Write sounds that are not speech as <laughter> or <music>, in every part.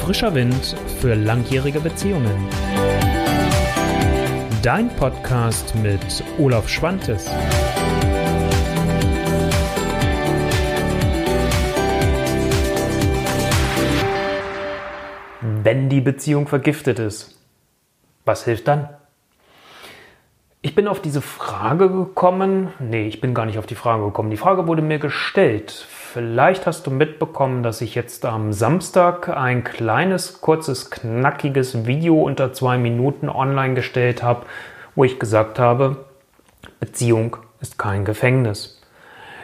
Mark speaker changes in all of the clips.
Speaker 1: Frischer Wind für langjährige Beziehungen. Dein Podcast mit Olaf Schwantes.
Speaker 2: Wenn die Beziehung vergiftet ist, was hilft dann? Ich bin auf diese Frage gekommen. Nee, ich bin gar nicht auf die Frage gekommen. Die Frage wurde mir gestellt Vielleicht hast du mitbekommen, dass ich jetzt am Samstag ein kleines, kurzes, knackiges Video unter zwei Minuten online gestellt habe, wo ich gesagt habe, Beziehung ist kein Gefängnis.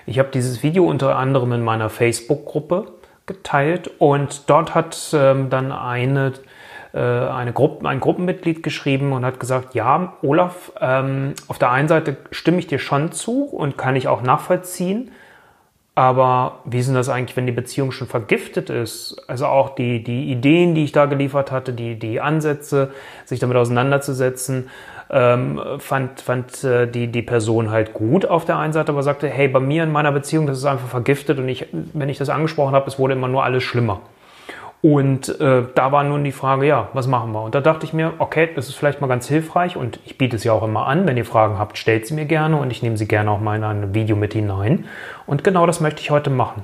Speaker 2: Ich habe dieses Video unter anderem in meiner Facebook-Gruppe geteilt und dort hat ähm, dann eine, äh, eine Gruppe, ein Gruppenmitglied geschrieben und hat gesagt, ja, Olaf, ähm, auf der einen Seite stimme ich dir schon zu und kann ich auch nachvollziehen, aber wie denn das eigentlich, wenn die Beziehung schon vergiftet ist? Also auch die, die Ideen, die ich da geliefert hatte, die, die Ansätze, sich damit auseinanderzusetzen, ähm, fand, fand äh, die, die Person halt gut auf der einen Seite, aber sagte, hey, bei mir in meiner Beziehung, das ist einfach vergiftet und ich, wenn ich das angesprochen habe, es wurde immer nur alles schlimmer. Und äh, da war nun die Frage, ja, was machen wir? Und da dachte ich mir, okay, das ist vielleicht mal ganz hilfreich und ich biete es ja auch immer an. Wenn ihr Fragen habt, stellt sie mir gerne und ich nehme sie gerne auch mal in ein Video mit hinein. Und genau das möchte ich heute machen.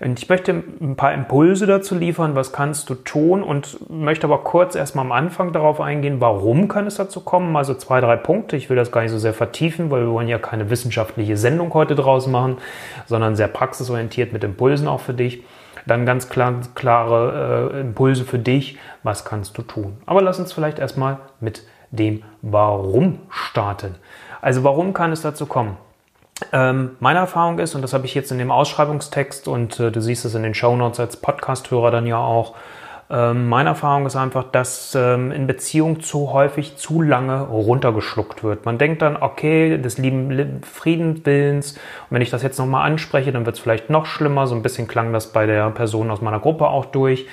Speaker 2: Und ich möchte ein paar Impulse dazu liefern, was kannst du tun und möchte aber kurz erstmal am Anfang darauf eingehen, warum kann es dazu kommen. Also zwei, drei Punkte. Ich will das gar nicht so sehr vertiefen, weil wir wollen ja keine wissenschaftliche Sendung heute draus machen, sondern sehr praxisorientiert mit Impulsen auch für dich. Dann ganz klar, klare äh, Impulse für dich, was kannst du tun. Aber lass uns vielleicht erstmal mit dem Warum starten. Also warum kann es dazu kommen? Ähm, meine Erfahrung ist, und das habe ich jetzt in dem Ausschreibungstext und äh, du siehst es in den Show Notes als Podcast-Hörer dann ja auch, ähm, meine Erfahrung ist einfach, dass ähm, in Beziehung zu häufig zu lange runtergeschluckt wird. Man denkt dann, okay, des lieben Friedenwillens, und wenn ich das jetzt nochmal anspreche, dann wird es vielleicht noch schlimmer. So ein bisschen klang das bei der Person aus meiner Gruppe auch durch.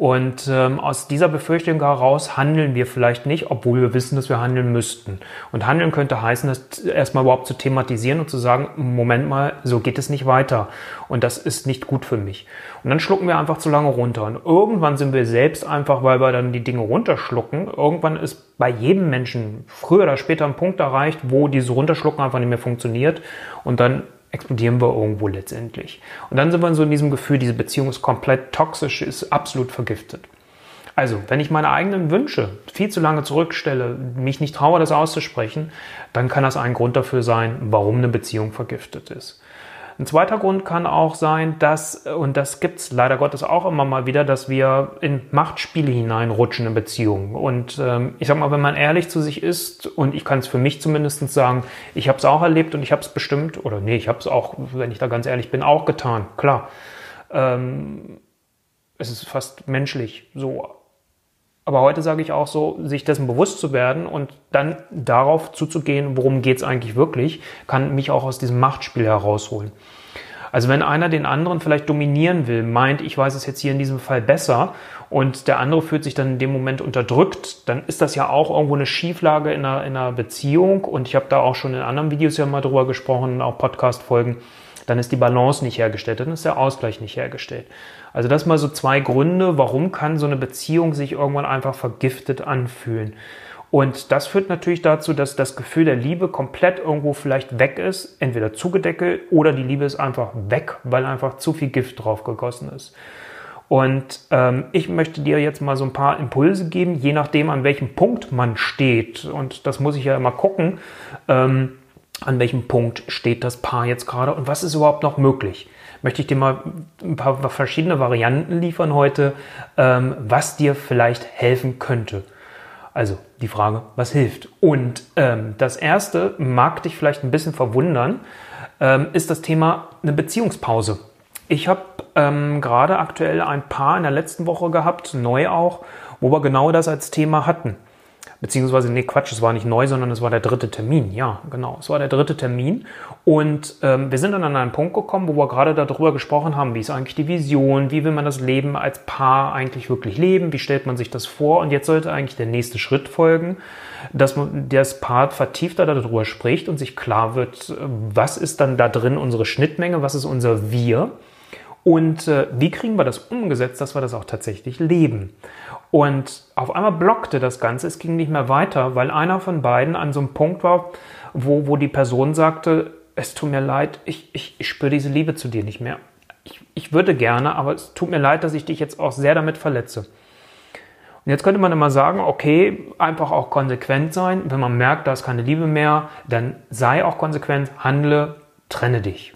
Speaker 2: Und ähm, aus dieser Befürchtung heraus handeln wir vielleicht nicht, obwohl wir wissen, dass wir handeln müssten. Und handeln könnte heißen, das erstmal überhaupt zu thematisieren und zu sagen, Moment mal, so geht es nicht weiter. Und das ist nicht gut für mich. Und dann schlucken wir einfach zu lange runter. Und irgendwann sind wir selbst einfach, weil wir dann die Dinge runterschlucken, irgendwann ist bei jedem Menschen früher oder später ein Punkt erreicht, wo dieses Runterschlucken einfach nicht mehr funktioniert. Und dann explodieren wir irgendwo letztendlich. Und dann sind wir so in diesem Gefühl, diese Beziehung ist komplett toxisch, ist absolut vergiftet. Also, wenn ich meine eigenen Wünsche viel zu lange zurückstelle, mich nicht traue, das auszusprechen, dann kann das ein Grund dafür sein, warum eine Beziehung vergiftet ist. Ein zweiter Grund kann auch sein, dass, und das gibt es leider Gottes auch immer mal wieder, dass wir in Machtspiele hineinrutschen in Beziehungen. Und ähm, ich sag mal, wenn man ehrlich zu sich ist, und ich kann es für mich zumindest sagen, ich habe es auch erlebt und ich habe es bestimmt, oder nee, ich habe es auch, wenn ich da ganz ehrlich bin, auch getan, klar. Ähm, es ist fast menschlich so aber heute sage ich auch so, sich dessen bewusst zu werden und dann darauf zuzugehen, worum geht es eigentlich wirklich, kann mich auch aus diesem Machtspiel herausholen. Also wenn einer den anderen vielleicht dominieren will, meint, ich weiß es jetzt hier in diesem Fall besser und der andere fühlt sich dann in dem Moment unterdrückt, dann ist das ja auch irgendwo eine Schieflage in einer, in einer Beziehung und ich habe da auch schon in anderen Videos ja mal drüber gesprochen, auch Podcast-Folgen, dann ist die Balance nicht hergestellt, dann ist der Ausgleich nicht hergestellt. Also das mal so zwei Gründe, warum kann so eine Beziehung sich irgendwann einfach vergiftet anfühlen. Und das führt natürlich dazu, dass das Gefühl der Liebe komplett irgendwo vielleicht weg ist, entweder zugedeckelt oder die Liebe ist einfach weg, weil einfach zu viel Gift drauf gegossen ist. Und ähm, ich möchte dir jetzt mal so ein paar Impulse geben, je nachdem, an welchem Punkt man steht. Und das muss ich ja immer gucken, ähm, an welchem Punkt steht das Paar jetzt gerade und was ist überhaupt noch möglich möchte ich dir mal ein paar verschiedene Varianten liefern heute, ähm, was dir vielleicht helfen könnte. Also die Frage, was hilft? Und ähm, das erste mag dich vielleicht ein bisschen verwundern, ähm, ist das Thema eine Beziehungspause. Ich habe ähm, gerade aktuell ein Paar in der letzten Woche gehabt, neu auch, wo wir genau das als Thema hatten beziehungsweise, nee, Quatsch, es war nicht neu, sondern es war der dritte Termin. Ja, genau, es war der dritte Termin. Und ähm, wir sind dann an einen Punkt gekommen, wo wir gerade darüber gesprochen haben, wie ist eigentlich die Vision, wie will man das Leben als Paar eigentlich wirklich leben, wie stellt man sich das vor. Und jetzt sollte eigentlich der nächste Schritt folgen, dass man das Paar vertiefter darüber spricht und sich klar wird, was ist dann da drin unsere Schnittmenge, was ist unser Wir Und äh, wie kriegen wir das umgesetzt, dass wir das auch tatsächlich leben? Und auf einmal blockte das Ganze, es ging nicht mehr weiter, weil einer von beiden an so einem Punkt war, wo, wo die Person sagte, es tut mir leid, ich, ich, ich spüre diese Liebe zu dir nicht mehr. Ich, ich würde gerne, aber es tut mir leid, dass ich dich jetzt auch sehr damit verletze. Und jetzt könnte man immer sagen, okay, einfach auch konsequent sein. Wenn man merkt, da ist keine Liebe mehr, dann sei auch konsequent, handle, trenne dich.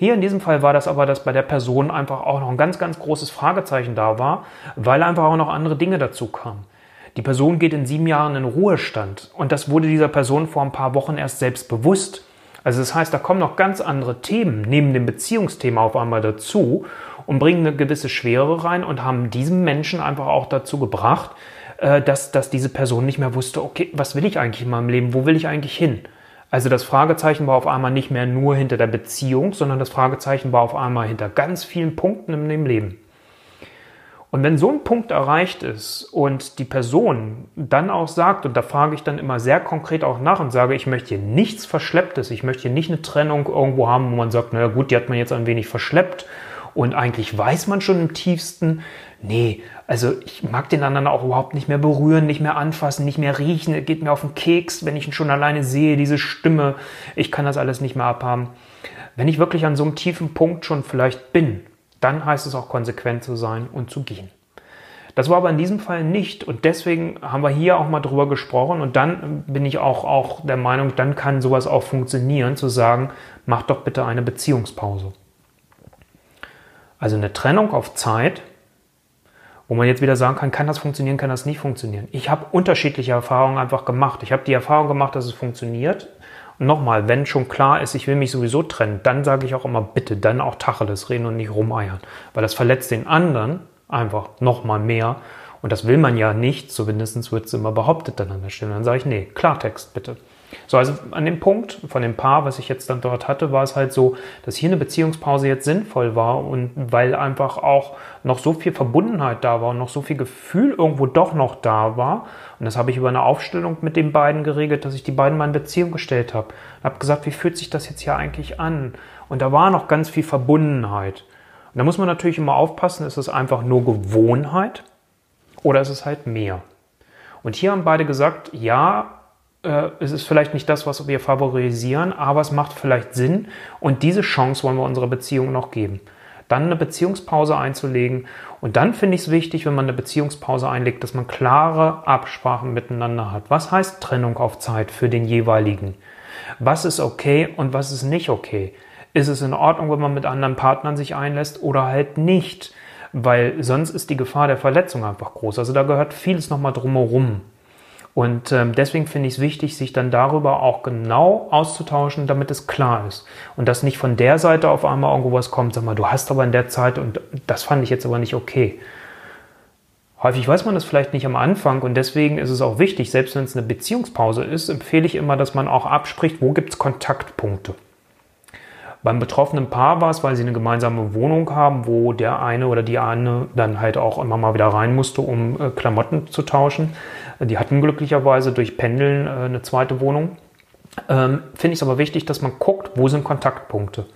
Speaker 2: Hier in diesem Fall war das aber, dass bei der Person einfach auch noch ein ganz, ganz großes Fragezeichen da war, weil einfach auch noch andere Dinge dazu kamen. Die Person geht in sieben Jahren in Ruhestand und das wurde dieser Person vor ein paar Wochen erst selbst bewusst. Also das heißt, da kommen noch ganz andere Themen neben dem Beziehungsthema auf einmal dazu und bringen eine gewisse Schwere rein und haben diesem Menschen einfach auch dazu gebracht, äh, dass, dass diese Person nicht mehr wusste, okay, was will ich eigentlich in meinem Leben, wo will ich eigentlich hin? Also das Fragezeichen war auf einmal nicht mehr nur hinter der Beziehung, sondern das Fragezeichen war auf einmal hinter ganz vielen Punkten in dem Leben. Und wenn so ein Punkt erreicht ist und die Person dann auch sagt, und da frage ich dann immer sehr konkret auch nach und sage, ich möchte hier nichts Verschlepptes, ich möchte hier nicht eine Trennung irgendwo haben, wo man sagt, naja gut, die hat man jetzt ein wenig verschleppt und eigentlich weiß man schon im tiefsten, nee, also ich mag den anderen auch überhaupt nicht mehr berühren, nicht mehr anfassen, nicht mehr riechen. Er geht mir auf den Keks, wenn ich ihn schon alleine sehe, diese Stimme. Ich kann das alles nicht mehr abhaben. Wenn ich wirklich an so einem tiefen Punkt schon vielleicht bin, dann heißt es auch konsequent zu sein und zu gehen. Das war aber in diesem Fall nicht und deswegen haben wir hier auch mal drüber gesprochen und dann bin ich auch, auch der Meinung, dann kann sowas auch funktionieren, zu sagen, mach doch bitte eine Beziehungspause. Also eine Trennung auf Zeit wo man jetzt wieder sagen kann, kann das funktionieren, kann das nicht funktionieren. Ich habe unterschiedliche Erfahrungen einfach gemacht. Ich habe die Erfahrung gemacht, dass es funktioniert. Und nochmal, wenn schon klar ist, ich will mich sowieso trennen, dann sage ich auch immer, bitte, dann auch Tacheles reden und nicht rumeiern. Weil das verletzt den anderen einfach nochmal mehr. Und das will man ja nicht, zumindest wird es immer behauptet dann an der Stelle. Dann sage ich, nee, Klartext bitte. So, also an dem Punkt von dem Paar, was ich jetzt dann dort hatte, war es halt so, dass hier eine Beziehungspause jetzt sinnvoll war und weil einfach auch noch so viel Verbundenheit da war und noch so viel Gefühl irgendwo doch noch da war. Und das habe ich über eine Aufstellung mit den beiden geregelt, dass ich die beiden mal in Beziehung gestellt habe. Und habe gesagt, wie fühlt sich das jetzt hier eigentlich an? Und da war noch ganz viel Verbundenheit. Und da muss man natürlich immer aufpassen, ist es einfach nur Gewohnheit oder ist es halt mehr? Und hier haben beide gesagt, ja, äh, es ist vielleicht nicht das, was wir favorisieren, aber es macht vielleicht Sinn und diese Chance wollen wir unserer Beziehung noch geben. Dann eine Beziehungspause einzulegen und dann finde ich es wichtig, wenn man eine Beziehungspause einlegt, dass man klare Absprachen miteinander hat. Was heißt Trennung auf Zeit für den jeweiligen? Was ist okay und was ist nicht okay? Ist es in Ordnung, wenn man mit anderen Partnern sich einlässt oder halt nicht? Weil sonst ist die Gefahr der Verletzung einfach groß. Also da gehört vieles nochmal drumherum. Und ähm, deswegen finde ich es wichtig, sich dann darüber auch genau auszutauschen, damit es klar ist. Und dass nicht von der Seite auf einmal irgendwo was kommt, sag mal, du hast aber in der Zeit und das fand ich jetzt aber nicht okay. Häufig weiß man das vielleicht nicht am Anfang und deswegen ist es auch wichtig, selbst wenn es eine Beziehungspause ist, empfehle ich immer, dass man auch abspricht, wo gibt es Kontaktpunkte. Beim betroffenen Paar war es, weil sie eine gemeinsame Wohnung haben, wo der eine oder die eine dann halt auch immer mal wieder rein musste, um äh, Klamotten zu tauschen. Die hatten glücklicherweise durch Pendeln äh, eine zweite Wohnung. Ähm, Finde ich es aber wichtig, dass man guckt, wo sind Kontaktpunkte.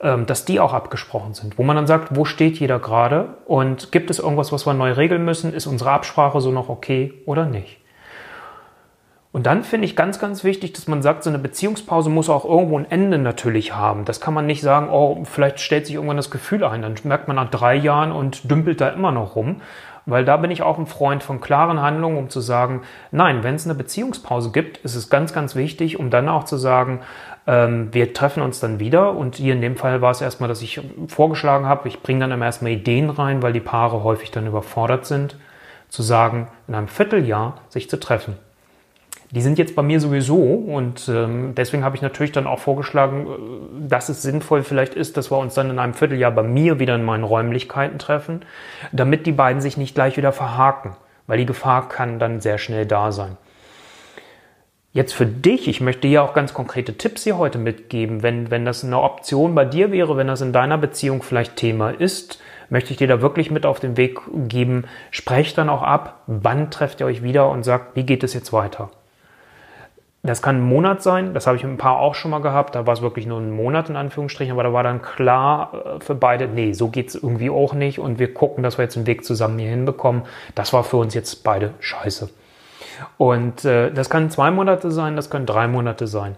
Speaker 2: Ähm, dass die auch abgesprochen sind, wo man dann sagt, wo steht jeder gerade und gibt es irgendwas, was wir neu regeln müssen? Ist unsere Absprache so noch okay oder nicht? Und dann finde ich ganz, ganz wichtig, dass man sagt, so eine Beziehungspause muss auch irgendwo ein Ende natürlich haben. Das kann man nicht sagen, oh, vielleicht stellt sich irgendwann das Gefühl ein. Dann merkt man nach drei Jahren und dümpelt da immer noch rum. Weil da bin ich auch ein Freund von klaren Handlungen, um zu sagen, nein, wenn es eine Beziehungspause gibt, ist es ganz, ganz wichtig, um dann auch zu sagen, ähm, wir treffen uns dann wieder. Und hier in dem Fall war es erstmal, dass ich vorgeschlagen habe, ich bringe dann immer erstmal Ideen rein, weil die Paare häufig dann überfordert sind, zu sagen, in einem Vierteljahr sich zu treffen. Die sind jetzt bei mir sowieso und ähm, deswegen habe ich natürlich dann auch vorgeschlagen, äh, dass es sinnvoll vielleicht ist, dass wir uns dann in einem Vierteljahr bei mir wieder in meinen Räumlichkeiten treffen, damit die beiden sich nicht gleich wieder verhaken, weil die Gefahr kann dann sehr schnell da sein. Jetzt für dich, ich möchte dir auch ganz konkrete Tipps hier heute mitgeben. Wenn, wenn das eine Option bei dir wäre, wenn das in deiner Beziehung vielleicht Thema ist, möchte ich dir da wirklich mit auf den Weg geben. Sprecht dann auch ab, wann trefft ihr euch wieder und sagt, wie geht es jetzt weiter? Das kann ein Monat sein, das habe ich mit ein paar auch schon mal gehabt. Da war es wirklich nur ein Monat in Anführungsstrichen, aber da war dann klar äh, für beide, nee, so geht es irgendwie auch nicht und wir gucken, dass wir jetzt einen Weg zusammen hier hinbekommen. Das war für uns jetzt beide scheiße. Und äh, das kann zwei Monate sein, das können drei Monate sein.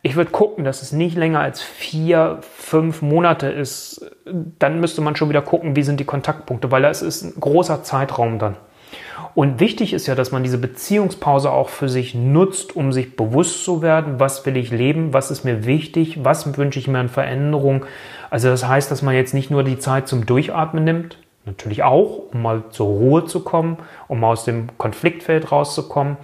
Speaker 2: Ich würde gucken, dass es nicht länger als vier, fünf Monate ist. Dann müsste man schon wieder gucken, wie sind die Kontaktpunkte, weil das ist ein großer Zeitraum dann. Und wichtig ist ja, dass man diese Beziehungspause auch für sich nutzt, um sich bewusst zu werden, was will ich leben, was ist mir wichtig, was wünsche ich mir an Veränderung. Also das heißt, dass man jetzt nicht nur die Zeit zum Durchatmen nimmt, natürlich auch, um mal zur Ruhe zu kommen, um aus dem Konfliktfeld rauszukommen.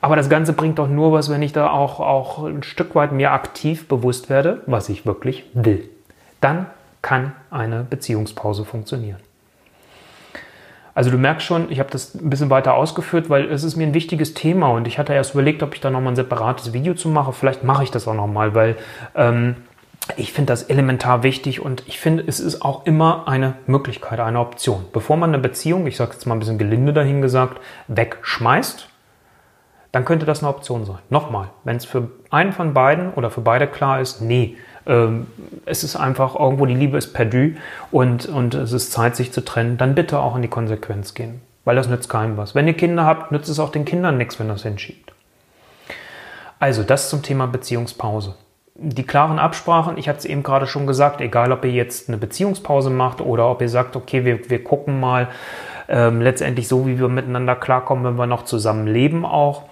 Speaker 2: Aber das Ganze bringt doch nur was, wenn ich da auch, auch ein Stück weit mir aktiv bewusst werde, was ich wirklich will. Dann kann eine Beziehungspause funktionieren. Also du merkst schon, ich habe das ein bisschen weiter ausgeführt, weil es ist mir ein wichtiges Thema und ich hatte erst überlegt, ob ich da nochmal ein separates Video zu mache. Vielleicht mache ich das auch nochmal, weil ähm, ich finde das elementar wichtig und ich finde, es ist auch immer eine Möglichkeit, eine Option. Bevor man eine Beziehung, ich sage jetzt mal ein bisschen gelinde dahin gesagt, wegschmeißt, dann könnte das eine Option sein. Nochmal, wenn es für einen von beiden oder für beide klar ist, nee, ähm, es ist einfach irgendwo, die Liebe ist perdu und, und es ist Zeit, sich zu trennen, dann bitte auch in die Konsequenz gehen. Weil das nützt keinem was. Wenn ihr Kinder habt, nützt es auch den Kindern nichts, wenn das hinschiebt. Also, das zum Thema Beziehungspause. Die klaren Absprachen, ich habe es eben gerade schon gesagt, egal ob ihr jetzt eine Beziehungspause macht oder ob ihr sagt, okay, wir, wir gucken mal ähm, letztendlich so, wie wir miteinander klarkommen, wenn wir noch zusammen leben auch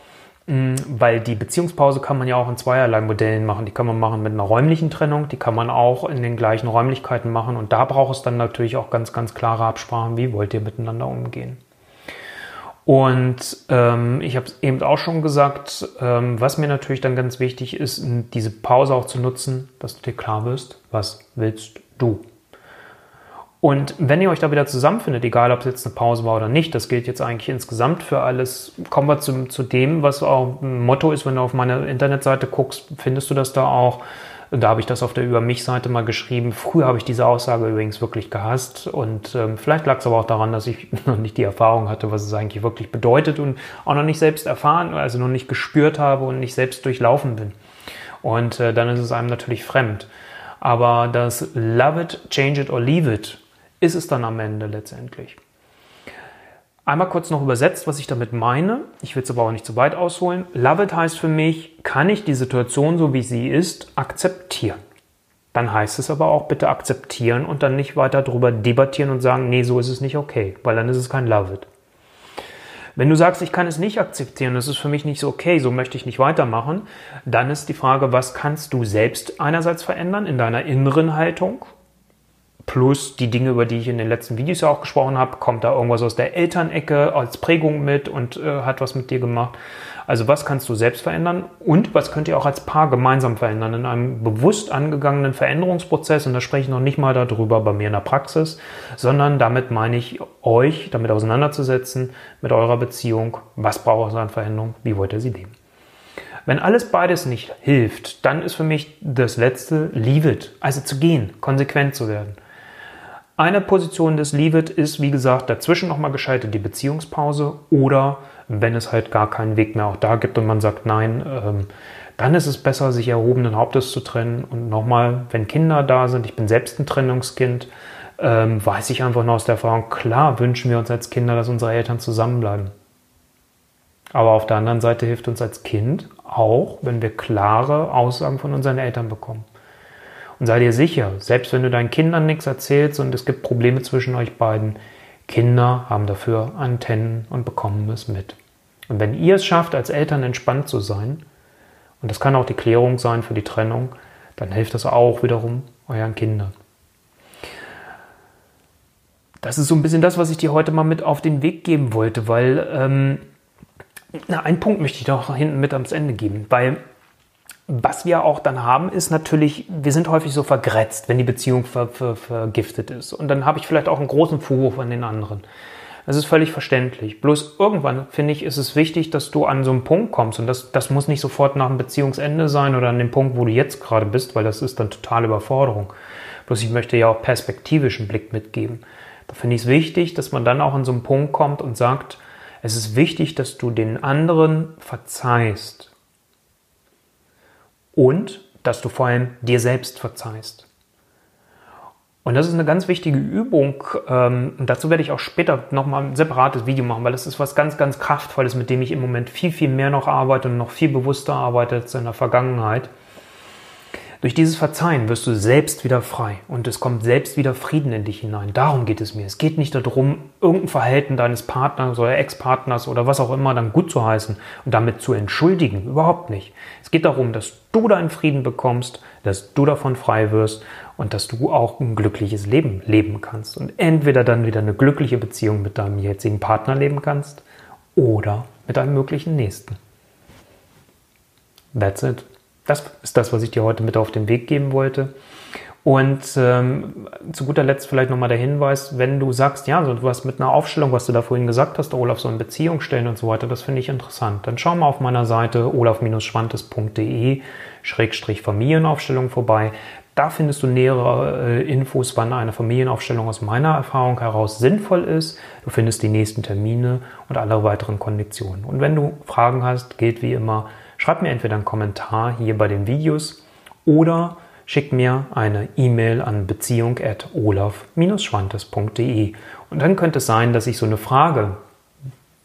Speaker 2: weil die Beziehungspause kann man ja auch in zweierlei Modellen machen. Die kann man machen mit einer räumlichen Trennung, die kann man auch in den gleichen Räumlichkeiten machen. Und da braucht es dann natürlich auch ganz, ganz klare Absprachen, wie wollt ihr miteinander umgehen. Und ähm, ich habe es eben auch schon gesagt, ähm, was mir natürlich dann ganz wichtig ist, diese Pause auch zu nutzen, dass du dir klar wirst, was willst du. Und wenn ihr euch da wieder zusammenfindet, egal ob es jetzt eine Pause war oder nicht, das gilt jetzt eigentlich insgesamt für alles, kommen wir zu, zu dem, was auch ein Motto ist, wenn du auf meine Internetseite guckst, findest du das da auch. Da habe ich das auf der Über mich-Seite mal geschrieben. Früher habe ich diese Aussage übrigens wirklich gehasst und ähm, vielleicht lag es aber auch daran, dass ich <laughs> noch nicht die Erfahrung hatte, was es eigentlich wirklich bedeutet und auch noch nicht selbst erfahren, also noch nicht gespürt habe und nicht selbst durchlaufen bin. Und äh, dann ist es einem natürlich fremd. Aber das Love it, change it or leave it ist es dann am Ende letztendlich. Einmal kurz noch übersetzt, was ich damit meine. Ich will es aber auch nicht zu weit ausholen. Love it heißt für mich, kann ich die Situation so wie sie ist akzeptieren. Dann heißt es aber auch bitte akzeptieren und dann nicht weiter darüber debattieren und sagen, nee, so ist es nicht okay, weil dann ist es kein Love it. Wenn du sagst, ich kann es nicht akzeptieren, das ist für mich nicht so okay, so möchte ich nicht weitermachen, dann ist die Frage, was kannst du selbst einerseits verändern in deiner inneren Haltung Plus die Dinge, über die ich in den letzten Videos ja auch gesprochen habe, kommt da irgendwas aus der Elternecke als Prägung mit und äh, hat was mit dir gemacht. Also was kannst du selbst verändern und was könnt ihr auch als Paar gemeinsam verändern in einem bewusst angegangenen Veränderungsprozess. Und da spreche ich noch nicht mal darüber bei mir in der Praxis, sondern damit meine ich euch damit auseinanderzusetzen mit eurer Beziehung. Was braucht es an Veränderung? Wie wollt ihr sie leben? Wenn alles beides nicht hilft, dann ist für mich das letzte Leave it, also zu gehen, konsequent zu werden. Eine Position des Leave It ist, wie gesagt, dazwischen nochmal geschaltet die Beziehungspause oder wenn es halt gar keinen Weg mehr auch da gibt und man sagt nein, ähm, dann ist es besser, sich erhobenen Hauptes zu trennen. Und nochmal, wenn Kinder da sind, ich bin selbst ein Trennungskind, ähm, weiß ich einfach noch aus der Erfahrung, klar wünschen wir uns als Kinder, dass unsere Eltern zusammenbleiben. Aber auf der anderen Seite hilft uns als Kind auch, wenn wir klare Aussagen von unseren Eltern bekommen. Und sei dir sicher, selbst wenn du deinen Kindern nichts erzählst und es gibt Probleme zwischen euch beiden, Kinder haben dafür Antennen und bekommen es mit. Und wenn ihr es schafft, als Eltern entspannt zu sein, und das kann auch die Klärung sein für die Trennung, dann hilft das auch wiederum euren Kindern. Das ist so ein bisschen das, was ich dir heute mal mit auf den Weg geben wollte, weil ähm, na, einen Punkt möchte ich doch hinten mit ans Ende geben, weil was wir auch dann haben, ist natürlich, wir sind häufig so vergrätzt, wenn die Beziehung ver, ver, vergiftet ist. Und dann habe ich vielleicht auch einen großen Vorwurf an den anderen. Das ist völlig verständlich. Bloß irgendwann, finde ich, ist es wichtig, dass du an so einen Punkt kommst. Und das, das muss nicht sofort nach dem Beziehungsende sein oder an dem Punkt, wo du jetzt gerade bist, weil das ist dann totale Überforderung. Bloß ich möchte ja auch perspektivischen Blick mitgeben. Da finde ich es wichtig, dass man dann auch an so einen Punkt kommt und sagt, es ist wichtig, dass du den anderen verzeihst und dass du vor allem dir selbst verzeihst. Und das ist eine ganz wichtige Übung. Ähm, und dazu werde ich auch später nochmal ein separates Video machen, weil das ist was ganz, ganz Kraftvolles, mit dem ich im Moment viel, viel mehr noch arbeite und noch viel bewusster arbeite als in der Vergangenheit. Durch dieses Verzeihen wirst du selbst wieder frei und es kommt selbst wieder Frieden in dich hinein. Darum geht es mir. Es geht nicht darum, irgendein Verhalten deines Partners oder Ex-Partners oder was auch immer dann gut zu heißen und damit zu entschuldigen. Überhaupt nicht. Es geht darum, dass du deinen Frieden bekommst, dass du davon frei wirst und dass du auch ein glückliches Leben leben kannst und entweder dann wieder eine glückliche Beziehung mit deinem jetzigen Partner leben kannst oder mit einem möglichen Nächsten. That's it. Das ist das, was ich dir heute mit auf den Weg geben wollte. Und ähm, zu guter Letzt vielleicht nochmal der Hinweis, wenn du sagst, ja, so was mit einer Aufstellung, was du da vorhin gesagt hast, Olaf, so in Beziehung stellen und so weiter, das finde ich interessant. Dann schau mal auf meiner Seite olaf-schwantes.de Schrägstrich Familienaufstellung vorbei. Da findest du nähere äh, Infos, wann eine Familienaufstellung aus meiner Erfahrung heraus sinnvoll ist. Du findest die nächsten Termine und alle weiteren Konditionen. Und wenn du Fragen hast, gilt wie immer, Schreib mir entweder einen Kommentar hier bei den Videos oder schick mir eine E-Mail an beziehung.olaf-schwantes.de. Und dann könnte es sein, dass ich so eine Frage,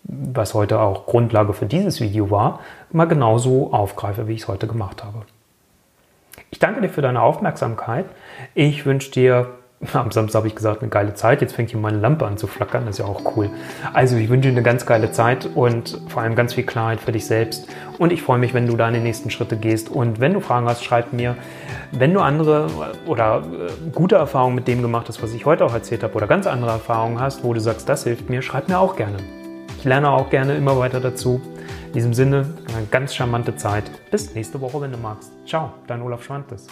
Speaker 2: was heute auch Grundlage für dieses Video war, mal genauso aufgreife, wie ich es heute gemacht habe. Ich danke dir für deine Aufmerksamkeit. Ich wünsche dir am Samstag habe ich gesagt, eine geile Zeit. Jetzt fängt hier meine Lampe an zu flackern. Das ist ja auch cool. Also ich wünsche dir eine ganz geile Zeit und vor allem ganz viel Klarheit für dich selbst. Und ich freue mich, wenn du deine nächsten Schritte gehst. Und wenn du Fragen hast, schreib mir. Wenn du andere oder äh, gute Erfahrungen mit dem gemacht hast, was ich heute auch erzählt habe, oder ganz andere Erfahrungen hast, wo du sagst, das hilft mir, schreib mir auch gerne. Ich lerne auch gerne immer weiter dazu. In diesem Sinne, eine ganz charmante Zeit. Bis nächste Woche, wenn du magst. Ciao, dein Olaf Schwantes.